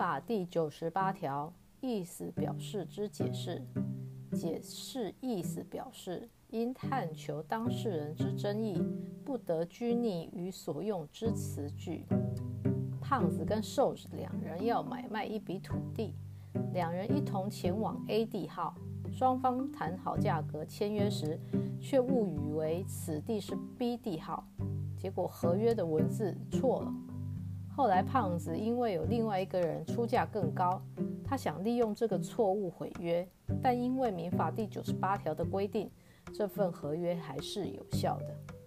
法第九十八条，意思表示之解释，解释意思表示，因探求当事人之争议，不得拘泥于所用之词句。胖子跟瘦子两人要买卖一笔土地，两人一同前往 A 地号，双方谈好价格，签约时却误以为此地是 B 地号，结果合约的文字错了。后来，胖子因为有另外一个人出价更高，他想利用这个错误毁约，但因为民法第九十八条的规定，这份合约还是有效的。